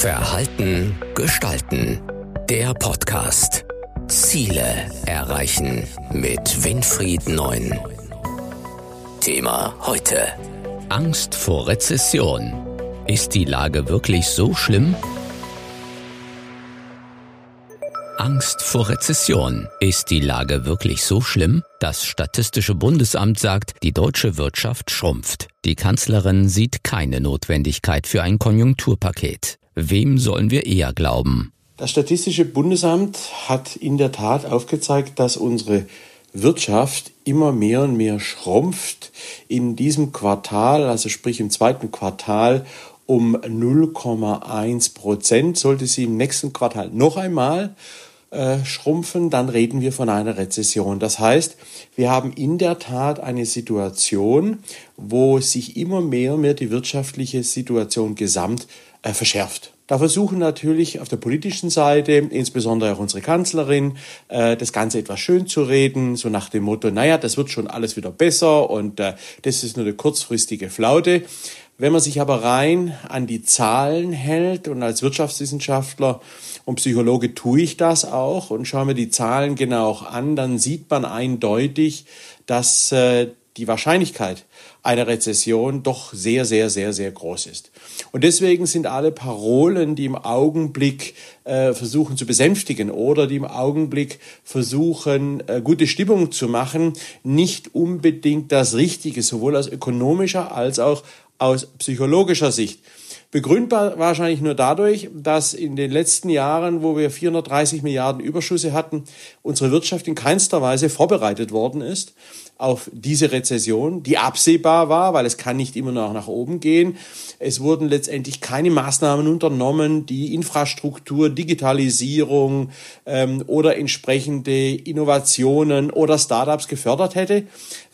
Verhalten gestalten. Der Podcast. Ziele erreichen mit Winfried Neun. Thema heute. Angst vor Rezession. Ist die Lage wirklich so schlimm? Angst vor Rezession. Ist die Lage wirklich so schlimm? Das Statistische Bundesamt sagt, die deutsche Wirtschaft schrumpft. Die Kanzlerin sieht keine Notwendigkeit für ein Konjunkturpaket. Wem sollen wir eher glauben? Das Statistische Bundesamt hat in der Tat aufgezeigt, dass unsere Wirtschaft immer mehr und mehr schrumpft. In diesem Quartal, also sprich im zweiten Quartal, um 0,1 Prozent. Sollte sie im nächsten Quartal noch einmal äh, schrumpfen, dann reden wir von einer Rezession. Das heißt, wir haben in der Tat eine Situation, wo sich immer mehr und mehr die wirtschaftliche Situation gesamt äh, verschärft. Da versuchen natürlich auf der politischen Seite, insbesondere auch unsere Kanzlerin, äh, das Ganze etwas schön zu reden, so nach dem Motto, naja, das wird schon alles wieder besser und äh, das ist nur eine kurzfristige Flaute. Wenn man sich aber rein an die Zahlen hält und als Wirtschaftswissenschaftler und Psychologe tue ich das auch und schaue mir die Zahlen genau an, dann sieht man eindeutig, dass äh, die Wahrscheinlichkeit einer Rezession doch sehr, sehr, sehr, sehr groß ist. Und deswegen sind alle Parolen, die im Augenblick äh, versuchen zu besänftigen oder die im Augenblick versuchen, äh, gute Stimmung zu machen, nicht unbedingt das Richtige, sowohl aus ökonomischer als auch aus psychologischer Sicht. Begründbar wahrscheinlich nur dadurch, dass in den letzten Jahren, wo wir 430 Milliarden Überschüsse hatten, unsere Wirtschaft in keinster Weise vorbereitet worden ist auf diese Rezession, die absehbar war, weil es kann nicht immer noch nach oben gehen. Es wurden letztendlich keine Maßnahmen unternommen, die Infrastruktur, Digitalisierung ähm, oder entsprechende Innovationen oder Startups gefördert hätte,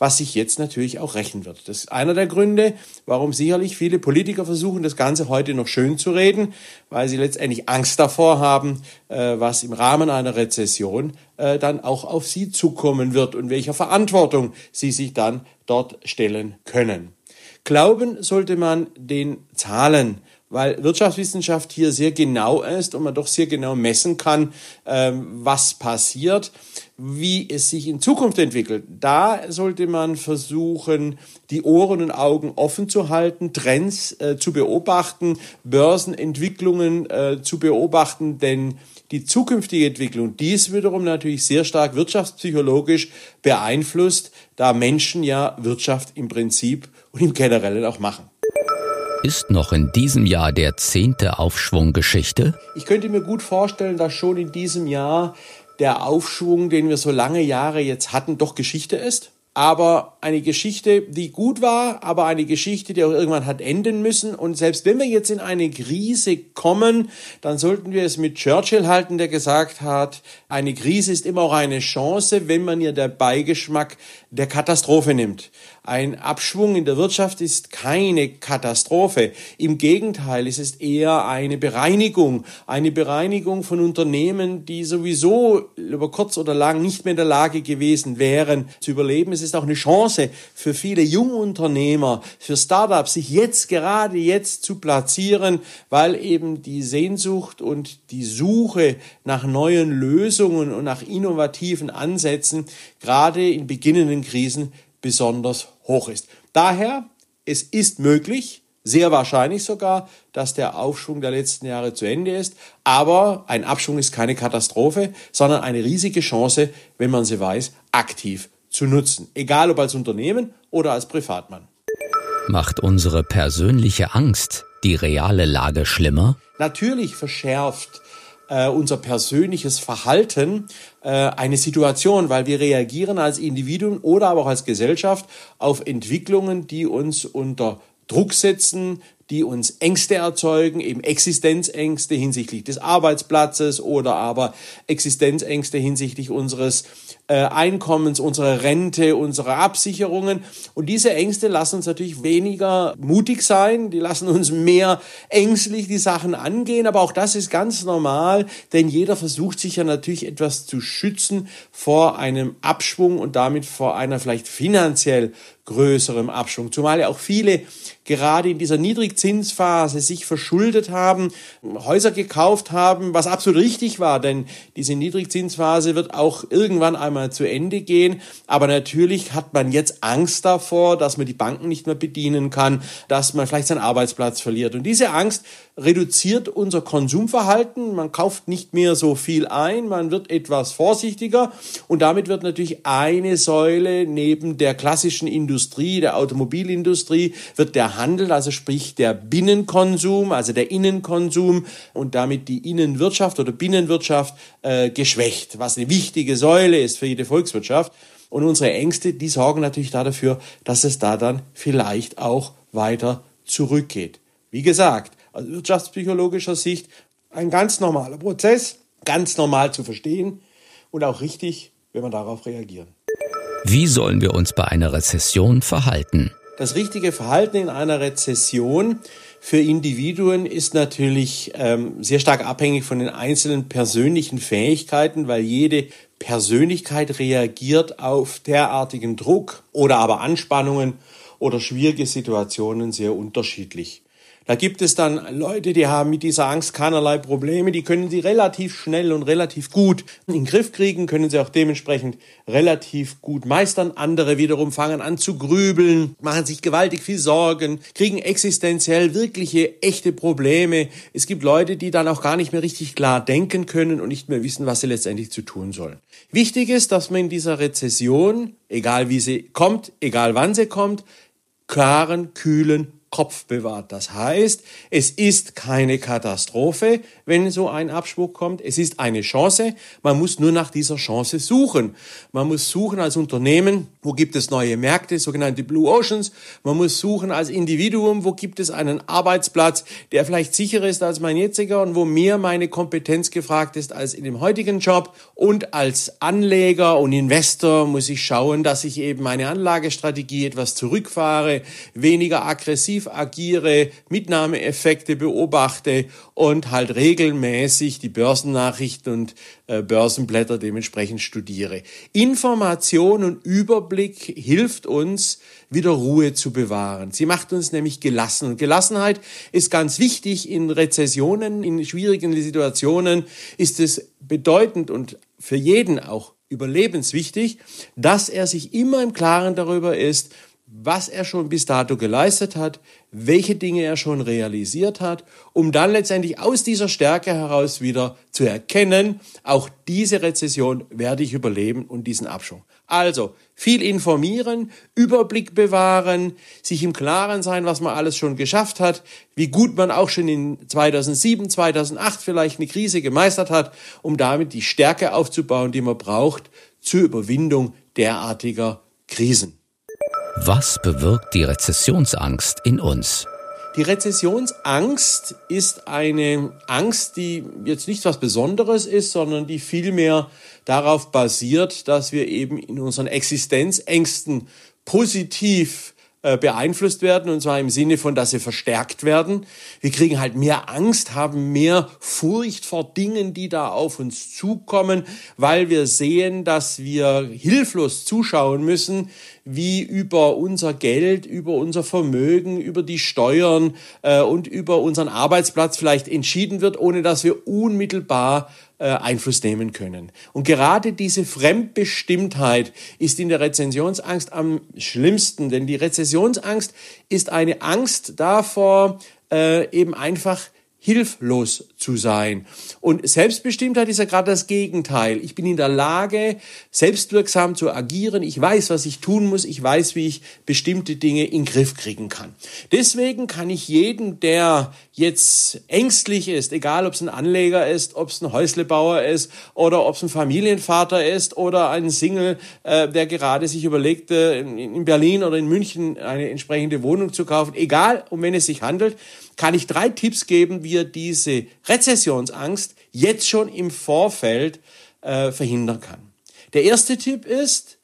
was sich jetzt natürlich auch rächen wird. Das ist einer der Gründe, warum sicherlich viele Politiker versuchen, das Ganze heute noch schön zu reden, weil sie letztendlich Angst davor haben, äh, was im Rahmen einer Rezession äh, dann auch auf sie zukommen wird und welcher Verantwortung sie sich dann dort stellen können. Glauben sollte man den Zahlen, weil Wirtschaftswissenschaft hier sehr genau ist und man doch sehr genau messen kann, ähm, was passiert, wie es sich in Zukunft entwickelt. Da sollte man versuchen, die Ohren und Augen offen zu halten, Trends äh, zu beobachten, Börsenentwicklungen äh, zu beobachten, denn die zukünftige Entwicklung, die ist wiederum natürlich sehr stark wirtschaftspsychologisch beeinflusst, da Menschen ja Wirtschaft im Prinzip und im Generellen auch machen. Ist noch in diesem Jahr der zehnte Aufschwung Geschichte? Ich könnte mir gut vorstellen, dass schon in diesem Jahr der Aufschwung, den wir so lange Jahre jetzt hatten, doch Geschichte ist aber eine Geschichte, die gut war, aber eine Geschichte, die auch irgendwann hat enden müssen. Und selbst wenn wir jetzt in eine Krise kommen, dann sollten wir es mit Churchill halten, der gesagt hat, eine Krise ist immer auch eine Chance, wenn man ihr der Beigeschmack der Katastrophe nimmt. Ein Abschwung in der Wirtschaft ist keine Katastrophe. Im Gegenteil, es ist eher eine Bereinigung. Eine Bereinigung von Unternehmen, die sowieso über kurz oder lang nicht mehr in der Lage gewesen wären zu überleben. Es ist auch eine Chance für viele Jungunternehmer, für Startups, sich jetzt gerade jetzt zu platzieren, weil eben die Sehnsucht und die Suche nach neuen Lösungen und nach innovativen Ansätzen gerade in beginnenden Krisen besonders hoch ist. Daher, es ist möglich, sehr wahrscheinlich sogar, dass der Aufschwung der letzten Jahre zu Ende ist. Aber ein Abschwung ist keine Katastrophe, sondern eine riesige Chance, wenn man sie weiß, aktiv zu nutzen. Egal ob als Unternehmen oder als Privatmann. Macht unsere persönliche Angst die reale Lage schlimmer? Natürlich verschärft äh, unser persönliches Verhalten äh, eine Situation, weil wir reagieren als Individuen oder aber auch als Gesellschaft auf Entwicklungen, die uns unter Druck setzen, die uns Ängste erzeugen, eben Existenzängste hinsichtlich des Arbeitsplatzes oder aber Existenzängste hinsichtlich unseres äh, Einkommens, unserer Rente, unserer Absicherungen. Und diese Ängste lassen uns natürlich weniger mutig sein, die lassen uns mehr ängstlich die Sachen angehen. Aber auch das ist ganz normal, denn jeder versucht sich ja natürlich etwas zu schützen vor einem Abschwung und damit vor einer vielleicht finanziell größerem Abschwung. Zumal ja auch viele gerade in dieser Niedrigzinsphase sich verschuldet haben, Häuser gekauft haben, was absolut richtig war, denn diese Niedrigzinsphase wird auch irgendwann einmal zu Ende gehen. Aber natürlich hat man jetzt Angst davor, dass man die Banken nicht mehr bedienen kann, dass man vielleicht seinen Arbeitsplatz verliert. Und diese Angst reduziert unser Konsumverhalten. Man kauft nicht mehr so viel ein, man wird etwas vorsichtiger und damit wird natürlich eine Säule neben der klassischen Industrie, der Automobilindustrie, wird der Handel, also sprich der Binnenkonsum, also der Innenkonsum und damit die Innenwirtschaft oder Binnenwirtschaft äh, geschwächt, was eine wichtige Säule ist für jede Volkswirtschaft. Und unsere Ängste, die sorgen natürlich dafür, dass es da dann vielleicht auch weiter zurückgeht. Wie gesagt, aus wirtschaftspsychologischer Sicht ein ganz normaler Prozess, ganz normal zu verstehen und auch richtig, wenn wir darauf reagieren. Wie sollen wir uns bei einer Rezession verhalten? Das richtige Verhalten in einer Rezession für Individuen ist natürlich ähm, sehr stark abhängig von den einzelnen persönlichen Fähigkeiten, weil jede Persönlichkeit reagiert auf derartigen Druck oder aber Anspannungen oder schwierige Situationen sehr unterschiedlich. Da gibt es dann Leute, die haben mit dieser Angst keinerlei Probleme, die können sie relativ schnell und relativ gut in den Griff kriegen, können sie auch dementsprechend relativ gut meistern. Andere wiederum fangen an zu grübeln, machen sich gewaltig viel Sorgen, kriegen existenziell wirkliche, echte Probleme. Es gibt Leute, die dann auch gar nicht mehr richtig klar denken können und nicht mehr wissen, was sie letztendlich zu tun sollen. Wichtig ist, dass man in dieser Rezession, egal wie sie kommt, egal wann sie kommt, klaren, kühlen Kopf bewahrt. Das heißt, es ist keine Katastrophe, wenn so ein Abschwung kommt. Es ist eine Chance. Man muss nur nach dieser Chance suchen. Man muss suchen als Unternehmen, wo gibt es neue Märkte, sogenannte Blue Oceans. Man muss suchen als Individuum, wo gibt es einen Arbeitsplatz, der vielleicht sicherer ist als mein jetziger und wo mehr meine Kompetenz gefragt ist als in dem heutigen Job. Und als Anleger und Investor muss ich schauen, dass ich eben meine Anlagestrategie etwas zurückfahre, weniger aggressiv agiere, Mitnahmeeffekte beobachte und halt regelmäßig die Börsennachrichten und äh, Börsenblätter dementsprechend studiere. Information und Überblick hilft uns, wieder Ruhe zu bewahren. Sie macht uns nämlich gelassen. Und Gelassenheit ist ganz wichtig in Rezessionen, in schwierigen Situationen ist es bedeutend und für jeden auch überlebenswichtig, dass er sich immer im Klaren darüber ist, was er schon bis dato geleistet hat, welche Dinge er schon realisiert hat, um dann letztendlich aus dieser Stärke heraus wieder zu erkennen, auch diese Rezession werde ich überleben und diesen Abschwung. Also viel informieren, Überblick bewahren, sich im Klaren sein, was man alles schon geschafft hat, wie gut man auch schon in 2007, 2008 vielleicht eine Krise gemeistert hat, um damit die Stärke aufzubauen, die man braucht zur Überwindung derartiger Krisen. Was bewirkt die Rezessionsangst in uns? Die Rezessionsangst ist eine Angst, die jetzt nichts was Besonderes ist, sondern die vielmehr darauf basiert, dass wir eben in unseren Existenzängsten positiv äh, beeinflusst werden, und zwar im Sinne von, dass sie verstärkt werden. Wir kriegen halt mehr Angst, haben mehr Furcht vor Dingen, die da auf uns zukommen, weil wir sehen, dass wir hilflos zuschauen müssen, wie über unser Geld, über unser Vermögen, über die Steuern äh, und über unseren Arbeitsplatz vielleicht entschieden wird, ohne dass wir unmittelbar äh, Einfluss nehmen können. Und gerade diese Fremdbestimmtheit ist in der Rezensionsangst am schlimmsten, denn die Rezessionsangst ist eine Angst davor, äh, eben einfach hilflos zu sein. Und Selbstbestimmtheit ist ja gerade das Gegenteil. Ich bin in der Lage, selbstwirksam zu agieren. Ich weiß, was ich tun muss. Ich weiß, wie ich bestimmte Dinge in den Griff kriegen kann. Deswegen kann ich jeden, der jetzt ängstlich ist, egal ob es ein Anleger ist, ob es ein Häuslebauer ist oder ob es ein Familienvater ist oder ein Single, äh, der gerade sich überlegt, äh, in Berlin oder in München eine entsprechende Wohnung zu kaufen, egal um wen es sich handelt, kann ich drei Tipps geben, wie er diese Rezessionsangst jetzt schon im Vorfeld äh, verhindern kann. Der erste Tipp ist,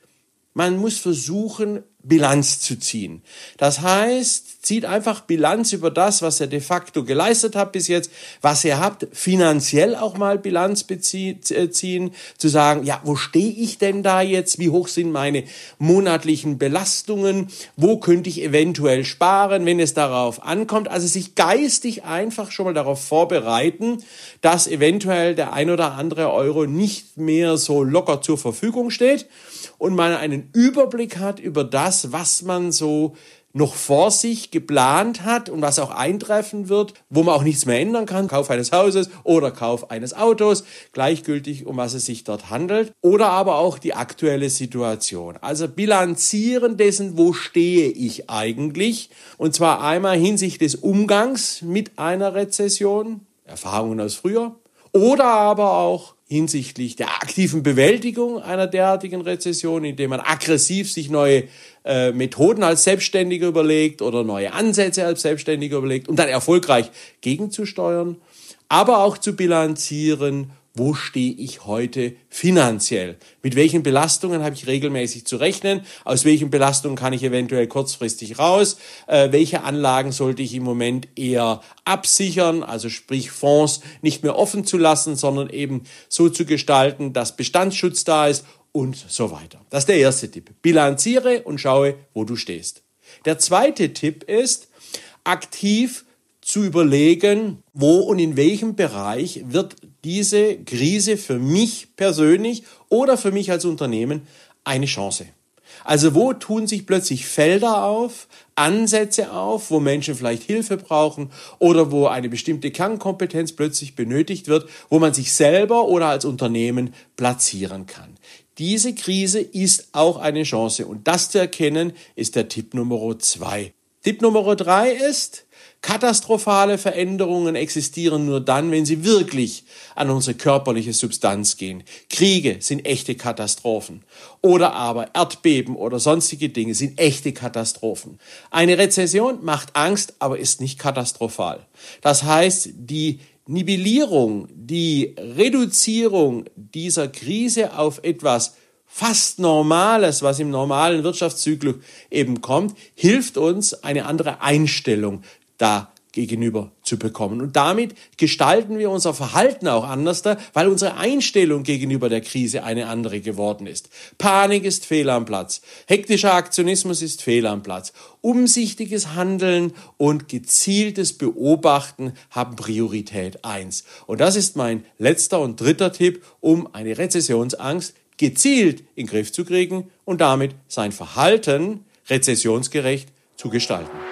man muss versuchen, Bilanz zu ziehen. Das heißt, zieht einfach Bilanz über das, was ihr de facto geleistet habt bis jetzt, was ihr habt, finanziell auch mal Bilanz äh, ziehen, zu sagen, ja, wo stehe ich denn da jetzt? Wie hoch sind meine monatlichen Belastungen? Wo könnte ich eventuell sparen, wenn es darauf ankommt? Also sich geistig einfach schon mal darauf vorbereiten, dass eventuell der ein oder andere Euro nicht mehr so locker zur Verfügung steht und man einen Überblick hat über das, was man so noch vor sich geplant hat und was auch eintreffen wird, wo man auch nichts mehr ändern kann, Kauf eines Hauses oder Kauf eines Autos, gleichgültig um was es sich dort handelt, oder aber auch die aktuelle Situation. Also bilanzieren dessen, wo stehe ich eigentlich, und zwar einmal hinsichtlich des Umgangs mit einer Rezession, Erfahrungen aus früher, oder aber auch hinsichtlich der aktiven Bewältigung einer derartigen Rezession, indem man aggressiv sich neue äh, Methoden als Selbstständiger überlegt oder neue Ansätze als Selbstständiger überlegt, um dann erfolgreich gegenzusteuern, aber auch zu bilanzieren, wo stehe ich heute finanziell? Mit welchen Belastungen habe ich regelmäßig zu rechnen? Aus welchen Belastungen kann ich eventuell kurzfristig raus? Äh, welche Anlagen sollte ich im Moment eher absichern, also sprich Fonds nicht mehr offen zu lassen, sondern eben so zu gestalten, dass Bestandsschutz da ist und so weiter. Das ist der erste Tipp. Bilanziere und schaue, wo du stehst. Der zweite Tipp ist, aktiv zu überlegen, wo und in welchem Bereich wird diese Krise für mich persönlich oder für mich als Unternehmen eine Chance. Also wo tun sich plötzlich Felder auf, Ansätze auf, wo Menschen vielleicht Hilfe brauchen oder wo eine bestimmte Kernkompetenz plötzlich benötigt wird, wo man sich selber oder als Unternehmen platzieren kann. Diese Krise ist auch eine Chance und das zu erkennen ist der Tipp Nummer zwei. Tipp Nummer drei ist, Katastrophale Veränderungen existieren nur dann, wenn sie wirklich an unsere körperliche Substanz gehen. Kriege sind echte Katastrophen. Oder aber Erdbeben oder sonstige Dinge sind echte Katastrophen. Eine Rezession macht Angst, aber ist nicht katastrophal. Das heißt, die Nivellierung, die Reduzierung dieser Krise auf etwas fast Normales, was im normalen Wirtschaftszyklus eben kommt, hilft uns, eine andere Einstellung da gegenüber zu bekommen. Und damit gestalten wir unser Verhalten auch anders, da, weil unsere Einstellung gegenüber der Krise eine andere geworden ist. Panik ist fehl am Platz. Hektischer Aktionismus ist fehl am Platz. Umsichtiges Handeln und gezieltes Beobachten haben Priorität eins. Und das ist mein letzter und dritter Tipp, um eine Rezessionsangst gezielt in den Griff zu kriegen und damit sein Verhalten rezessionsgerecht zu gestalten.